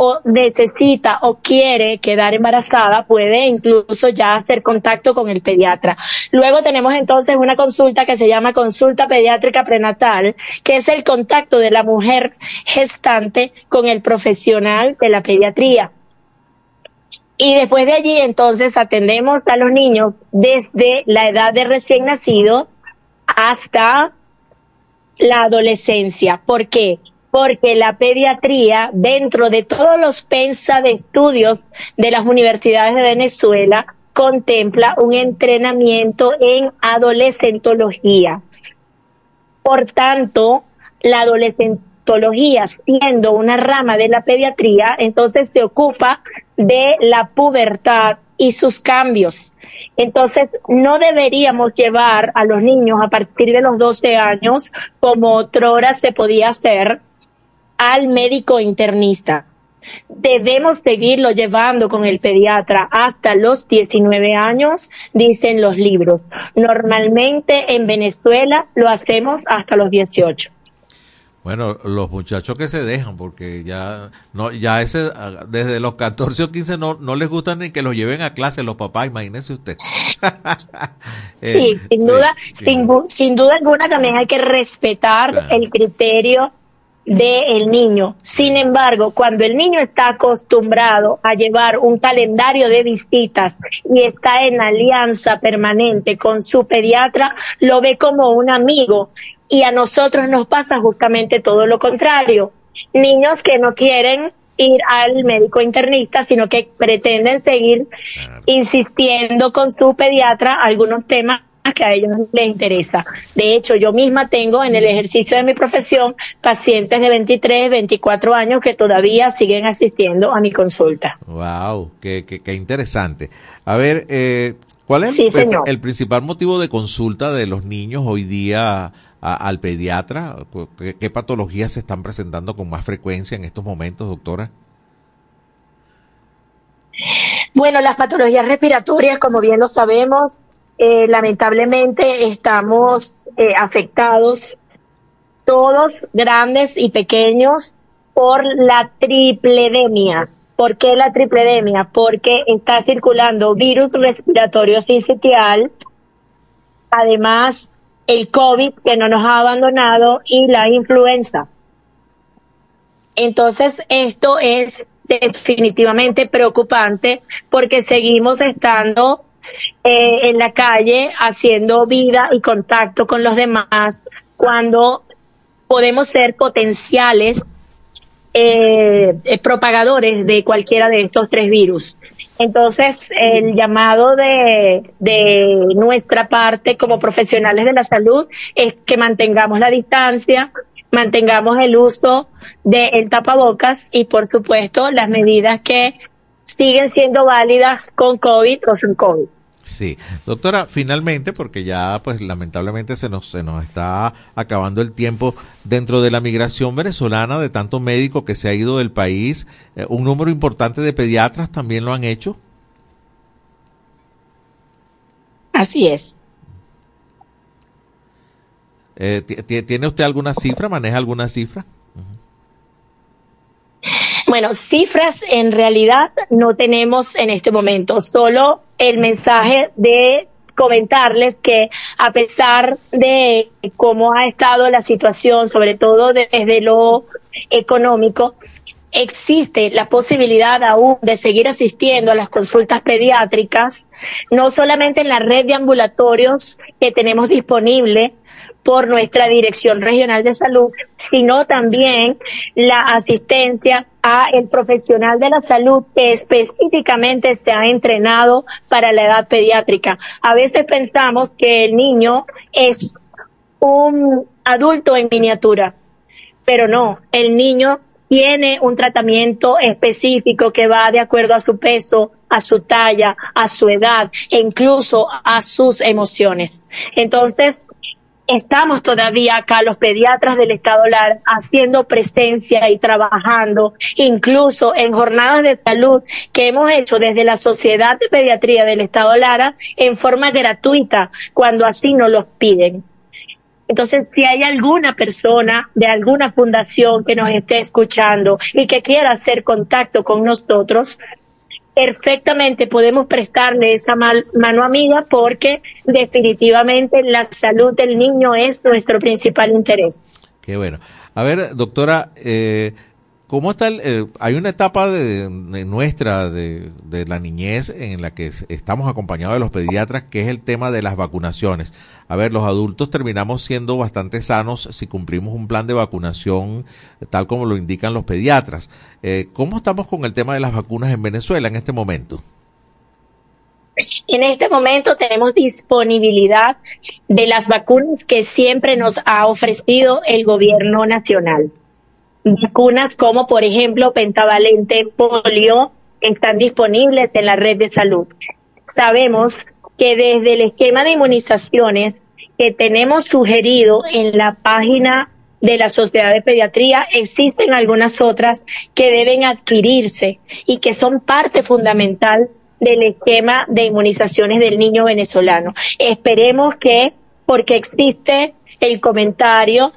o necesita o quiere quedar embarazada, puede incluso ya hacer contacto con el pediatra. Luego tenemos entonces una consulta que se llama consulta pediátrica prenatal, que es el contacto de la mujer gestante con el profesional de la pediatría. Y después de allí entonces atendemos a los niños desde la edad de recién nacido hasta la adolescencia. ¿Por qué? Porque la pediatría, dentro de todos los pensa de estudios de las universidades de Venezuela, contempla un entrenamiento en adolescentología. Por tanto, la adolescentología, siendo una rama de la pediatría, entonces se ocupa de la pubertad y sus cambios. Entonces, no deberíamos llevar a los niños a partir de los 12 años, como otrora se podía hacer, al médico internista. Debemos seguirlo llevando con el pediatra hasta los 19 años, dicen los libros. Normalmente en Venezuela lo hacemos hasta los 18. Bueno, los muchachos que se dejan, porque ya no ya ese desde los 14 o 15 no, no les gusta ni que los lleven a clase los papás, imagínense usted. sí, eh, sin duda, sin, sin, duda alguna también hay que respetar el criterio del niño. Sin embargo, cuando el niño está acostumbrado a llevar un calendario de visitas y está en alianza permanente con su pediatra, lo ve como un amigo y a nosotros nos pasa justamente todo lo contrario. Niños que no quieren ir al médico internista, sino que pretenden seguir insistiendo con su pediatra algunos temas que a ellos les interesa. De hecho, yo misma tengo en el ejercicio de mi profesión pacientes de 23, 24 años que todavía siguen asistiendo a mi consulta. Wow, qué, qué, interesante. A ver, eh, ¿cuál es el, principal motivo de consulta de los niños hoy día al pediatra? ¿Qué, ¿Qué patologías se están presentando con más frecuencia en estos momentos, doctora? Bueno, las patologías respiratorias, como bien lo sabemos, eh, lamentablemente estamos eh, afectados todos, grandes y pequeños, por la tripledemia. ¿Por qué la tripledemia? Porque está circulando virus respiratorio sincitial, además el COVID que no nos ha abandonado y la influenza. Entonces, esto es definitivamente preocupante porque seguimos estando eh, en la calle haciendo vida y contacto con los demás cuando podemos ser potenciales eh, eh, propagadores de cualquiera de estos tres virus. Entonces, el llamado de, de nuestra parte como profesionales de la salud es que mantengamos la distancia, mantengamos el uso del tapabocas y, por supuesto, las medidas que siguen siendo válidas con COVID o sin COVID. Sí, doctora, finalmente, porque ya pues lamentablemente se nos, se nos está acabando el tiempo dentro de la migración venezolana de tanto médico que se ha ido del país, eh, un número importante de pediatras también lo han hecho. Así es. Eh, ¿Tiene usted alguna cifra? ¿Maneja alguna cifra? Bueno, cifras en realidad no tenemos en este momento, solo el mensaje de comentarles que a pesar de cómo ha estado la situación, sobre todo desde lo económico, existe la posibilidad aún de seguir asistiendo a las consultas pediátricas, no solamente en la red de ambulatorios que tenemos disponible por nuestra Dirección Regional de Salud, sino también la asistencia el profesional de la salud que específicamente se ha entrenado para la edad pediátrica. A veces pensamos que el niño es un adulto en miniatura, pero no, el niño tiene un tratamiento específico que va de acuerdo a su peso, a su talla, a su edad e incluso a sus emociones. Entonces, estamos todavía acá los pediatras del Estado Lara haciendo presencia y trabajando, incluso en jornadas de salud que hemos hecho desde la Sociedad de Pediatría del Estado Lara en forma gratuita cuando así nos los piden. Entonces, si hay alguna persona de alguna fundación que nos esté escuchando y que quiera hacer contacto con nosotros, perfectamente podemos prestarle esa mano amiga porque definitivamente la salud del niño es nuestro principal interés. Qué bueno. A ver, doctora, eh, ¿Cómo está? Eh, hay una etapa de, nuestra, de, la niñez, en la que estamos acompañados de los pediatras, que es el tema de las vacunaciones. A ver, los adultos terminamos siendo bastante sanos si cumplimos un plan de vacunación tal como lo indican los pediatras. Eh, ¿Cómo estamos con el tema de las vacunas en Venezuela en este momento? En este momento tenemos disponibilidad de las vacunas que siempre nos ha ofrecido el gobierno nacional. Vacunas como, por ejemplo, pentavalente, polio, están disponibles en la red de salud. Sabemos que desde el esquema de inmunizaciones que tenemos sugerido en la página de la Sociedad de Pediatría, existen algunas otras que deben adquirirse y que son parte fundamental del esquema de inmunizaciones del niño venezolano. Esperemos que, porque existe el comentario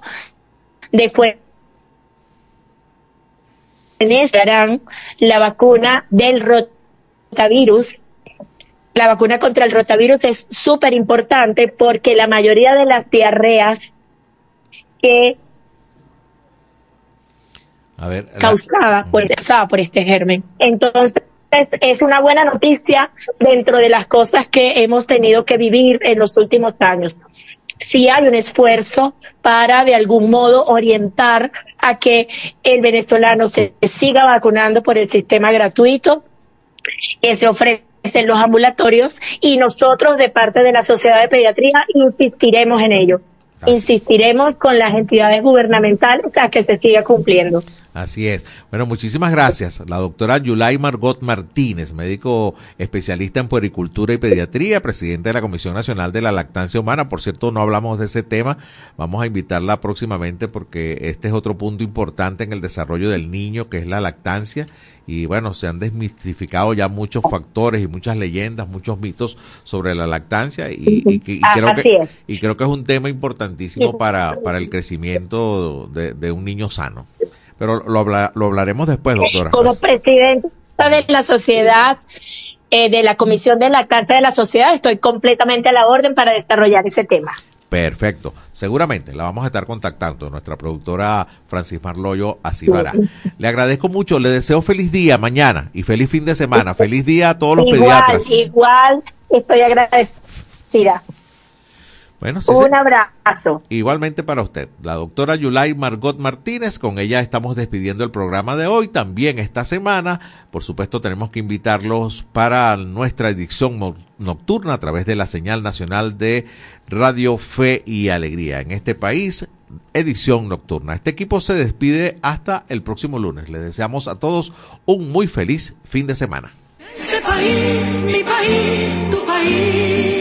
de fuera harán la vacuna del rotavirus. La vacuna contra el rotavirus es súper importante porque la mayoría de las diarreas que a ver, causada por, por este germen. Entonces, es una buena noticia dentro de las cosas que hemos tenido que vivir en los últimos años sí hay un esfuerzo para de algún modo orientar a que el venezolano se siga vacunando por el sistema gratuito que se ofrece en los ambulatorios y nosotros de parte de la Sociedad de Pediatría insistiremos en ello. Insistiremos con las entidades gubernamentales a que se siga cumpliendo. Así es. Bueno, muchísimas gracias. La doctora Yulay Margot Martínez, médico especialista en puericultura y pediatría, presidente de la Comisión Nacional de la Lactancia Humana. Por cierto, no hablamos de ese tema. Vamos a invitarla próximamente porque este es otro punto importante en el desarrollo del niño, que es la lactancia. Y bueno, se han desmistificado ya muchos factores y muchas leyendas, muchos mitos sobre la lactancia y, creo, que, y creo que es un tema importantísimo para, para el crecimiento de un niño sano. Pero lo, lo hablaremos después, doctora. Como presidenta de la sociedad, eh, de la Comisión de Lactancia de la Sociedad, estoy completamente a la orden para desarrollar ese tema. Perfecto. Seguramente la vamos a estar contactando, nuestra productora Francis Marloyo Asibara. Le agradezco mucho, le deseo feliz día mañana y feliz fin de semana. Feliz día a todos los pediatras. Igual, estoy agradecida. Bueno, Un abrazo. Igualmente para usted, la doctora Yulay Margot Martínez, con ella estamos despidiendo el programa de hoy. También esta semana, por supuesto, tenemos que invitarlos para nuestra edición nocturna a través de la señal nacional de Radio Fe y Alegría. En este país, edición nocturna. Este equipo se despide hasta el próximo lunes. Les deseamos a todos un muy feliz fin de semana. Este país, mi país, tu país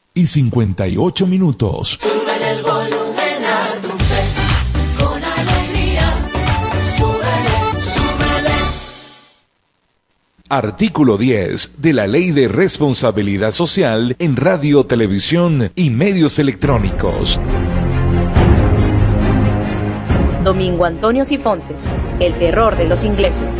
y 58 minutos. Súbele el volumen a tu fe, con alegría. Súbele, súbele. Artículo 10 de la Ley de Responsabilidad Social en Radio, Televisión y Medios Electrónicos. Domingo Antonio Sifontes, el terror de los ingleses.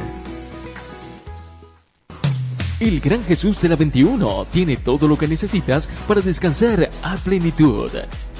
El Gran Jesús de la 21 tiene todo lo que necesitas para descansar a plenitud.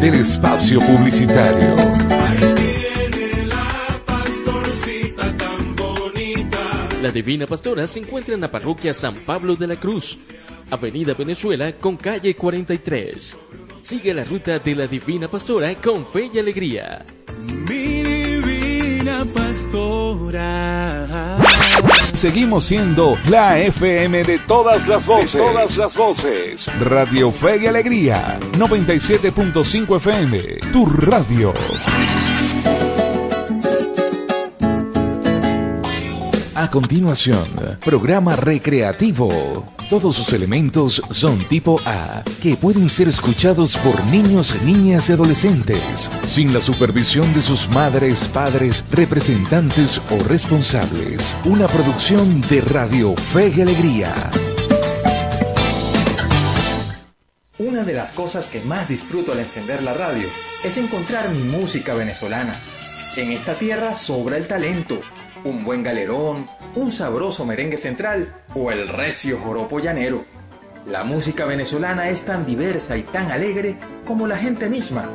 del espacio publicitario. La Divina Pastora se encuentra en la parroquia San Pablo de la Cruz, Avenida Venezuela con calle 43. Sigue la ruta de la Divina Pastora con fe y alegría. Pastora. Seguimos siendo la FM de todas las voces. De todas las voces. Radio Fe y Alegría. 97.5 FM. Tu radio. A continuación, programa recreativo. Todos sus elementos son tipo A, que pueden ser escuchados por niños, niñas y adolescentes, sin la supervisión de sus madres, padres, representantes o responsables. Una producción de Radio Fe y Alegría. Una de las cosas que más disfruto al encender la radio es encontrar mi música venezolana. En esta tierra sobra el talento un buen galerón, un sabroso merengue central o el recio joropo llanero. La música venezolana es tan diversa y tan alegre como la gente misma.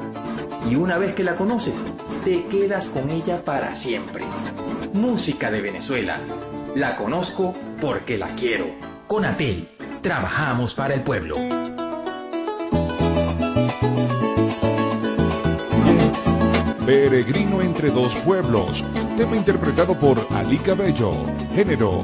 Y una vez que la conoces, te quedas con ella para siempre. Música de Venezuela. La conozco porque la quiero. Con Atel, trabajamos para el pueblo. Peregrino entre dos pueblos, tema interpretado por Ali Cabello, género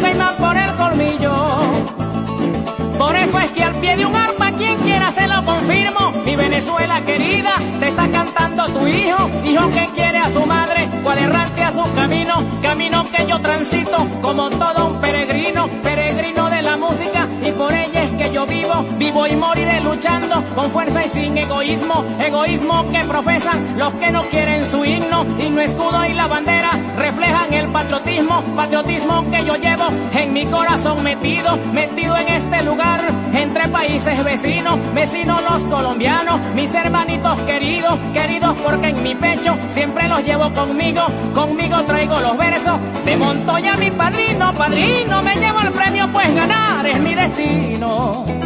peinan por el colmillo. Por eso es que al pie de un arma, quien quiera se lo confirmo. Mi Venezuela querida, te está cantando tu hijo, hijo que quiere a su madre, cual errante a su camino, camino que yo transito como todo un peregrino, peregrino de la música y por ella folklore. egoísmo que profesan los que no quieren su himno, y no escudo y la bandera reflejan el patriotismo, patriotismo que yo llevo en mi corazón metido, metido en este lugar, entre países vecinos, vecinos los colombianos, mis hermanitos queridos, queridos porque en mi pecho siempre los llevo conmigo, conmigo traigo los versos de Montoya mi padrino, padrino, me llevo el premio pues ganar es mi destino.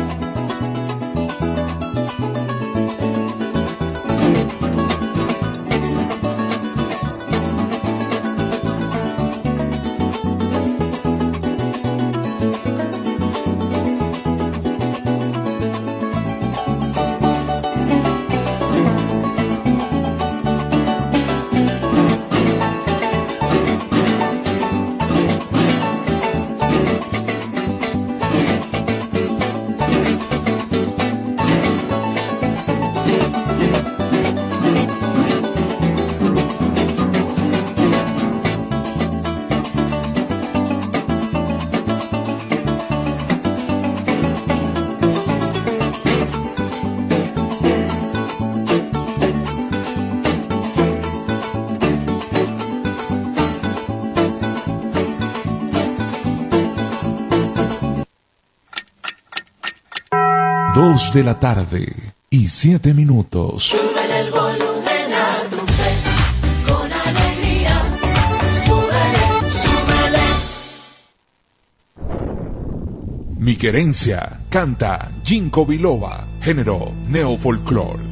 De la tarde y siete minutos. el volumen a tu fe, con alegría. Súbele, súbele. Mi querencia canta Jinko Biloba, género neofolclor.